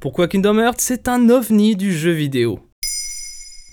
Pourquoi Kingdom Hearts C'est un ovni du jeu vidéo.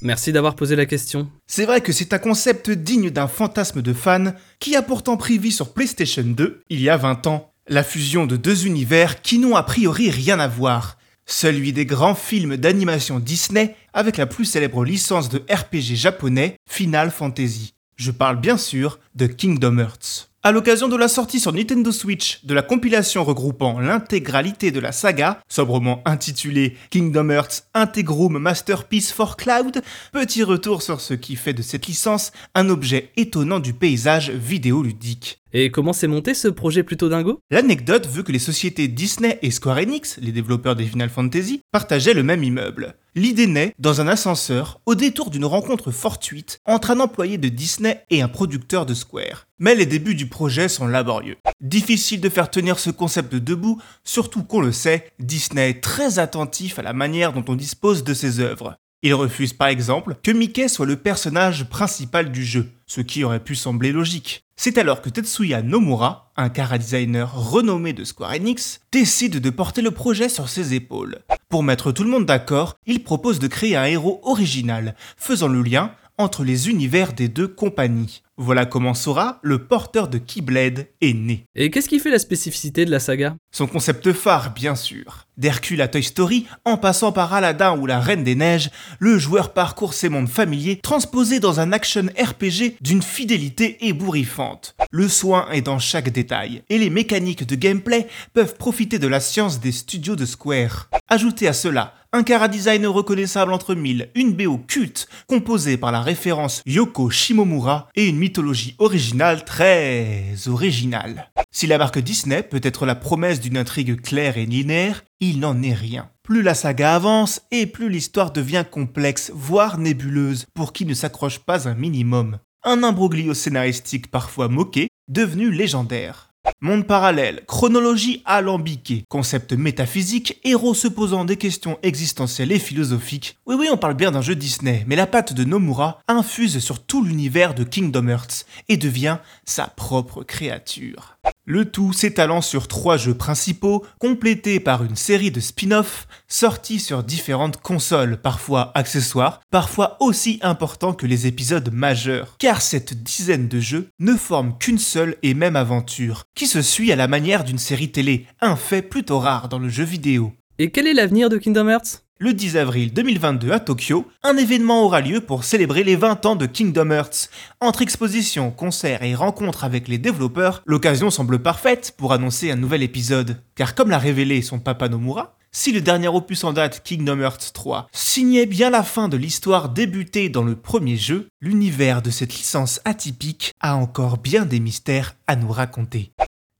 Merci d'avoir posé la question. C'est vrai que c'est un concept digne d'un fantasme de fan qui a pourtant pris vie sur PlayStation 2 il y a 20 ans. La fusion de deux univers qui n'ont a priori rien à voir. Celui des grands films d'animation Disney avec la plus célèbre licence de RPG japonais, Final Fantasy. Je parle bien sûr de Kingdom Hearts. À l'occasion de la sortie sur Nintendo Switch de la compilation regroupant l'intégralité de la saga, sobrement intitulée Kingdom Hearts Integrum Masterpiece for Cloud, petit retour sur ce qui fait de cette licence un objet étonnant du paysage vidéoludique. Et comment s'est monté ce projet plutôt dingo? L'anecdote veut que les sociétés Disney et Square Enix, les développeurs des Final Fantasy, partageaient le même immeuble. L'idée naît dans un ascenseur au détour d'une rencontre fortuite entre un employé de Disney et un producteur de Square. Mais les débuts du projet sont laborieux. Difficile de faire tenir ce concept debout, surtout qu'on le sait, Disney est très attentif à la manière dont on dispose de ses œuvres. Il refuse par exemple que Mickey soit le personnage principal du jeu, ce qui aurait pu sembler logique. C'est alors que Tetsuya Nomura, un chara-designer renommé de Square Enix, décide de porter le projet sur ses épaules. Pour mettre tout le monde d'accord, il propose de créer un héros original, faisant le lien entre les univers des deux compagnies. Voilà comment Sora, le porteur de Keyblade, est né. Et qu'est-ce qui fait la spécificité de la saga? Son concept phare, bien sûr. D'Hercule à Toy Story, en passant par Aladdin ou la Reine des Neiges, le joueur parcourt ces mondes familiers transposés dans un action RPG d'une fidélité ébouriffante. Le soin est dans chaque détail, et les mécaniques de gameplay peuvent profiter de la science des studios de Square. Ajoutez à cela un chara-design reconnaissable entre mille, une BO culte composée par la référence Yoko Shimomura et une mythologie originale très originale. Si la marque Disney peut être la promesse d'une intrigue claire et linéaire, il n'en est rien. Plus la saga avance et plus l'histoire devient complexe, voire nébuleuse, pour qui ne s'accroche pas un minimum. Un imbroglio scénaristique parfois moqué, devenu légendaire. Monde parallèle, chronologie alambiquée, concept métaphysique, héros se posant des questions existentielles et philosophiques. Oui oui, on parle bien d'un jeu Disney, mais la patte de Nomura infuse sur tout l'univers de Kingdom Hearts et devient sa propre créature. Le tout s'étalant sur trois jeux principaux, complétés par une série de spin-offs sortis sur différentes consoles, parfois accessoires, parfois aussi importants que les épisodes majeurs. Car cette dizaine de jeux ne forment qu'une seule et même aventure, qui se suit à la manière d'une série télé, un fait plutôt rare dans le jeu vidéo. Et quel est l'avenir de Kingdom Hearts? Le 10 avril 2022 à Tokyo, un événement aura lieu pour célébrer les 20 ans de Kingdom Hearts. Entre expositions, concerts et rencontres avec les développeurs, l'occasion semble parfaite pour annoncer un nouvel épisode. Car comme l'a révélé son papa Nomura, si le dernier opus en date, Kingdom Hearts 3, signait bien la fin de l'histoire débutée dans le premier jeu, l'univers de cette licence atypique a encore bien des mystères à nous raconter.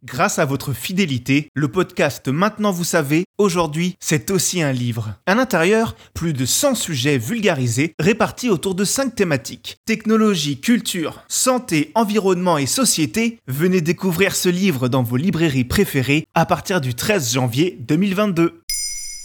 Grâce à votre fidélité, le podcast Maintenant vous savez, aujourd'hui, c'est aussi un livre. À l'intérieur, plus de 100 sujets vulgarisés répartis autour de 5 thématiques. Technologie, culture, santé, environnement et société. Venez découvrir ce livre dans vos librairies préférées à partir du 13 janvier 2022.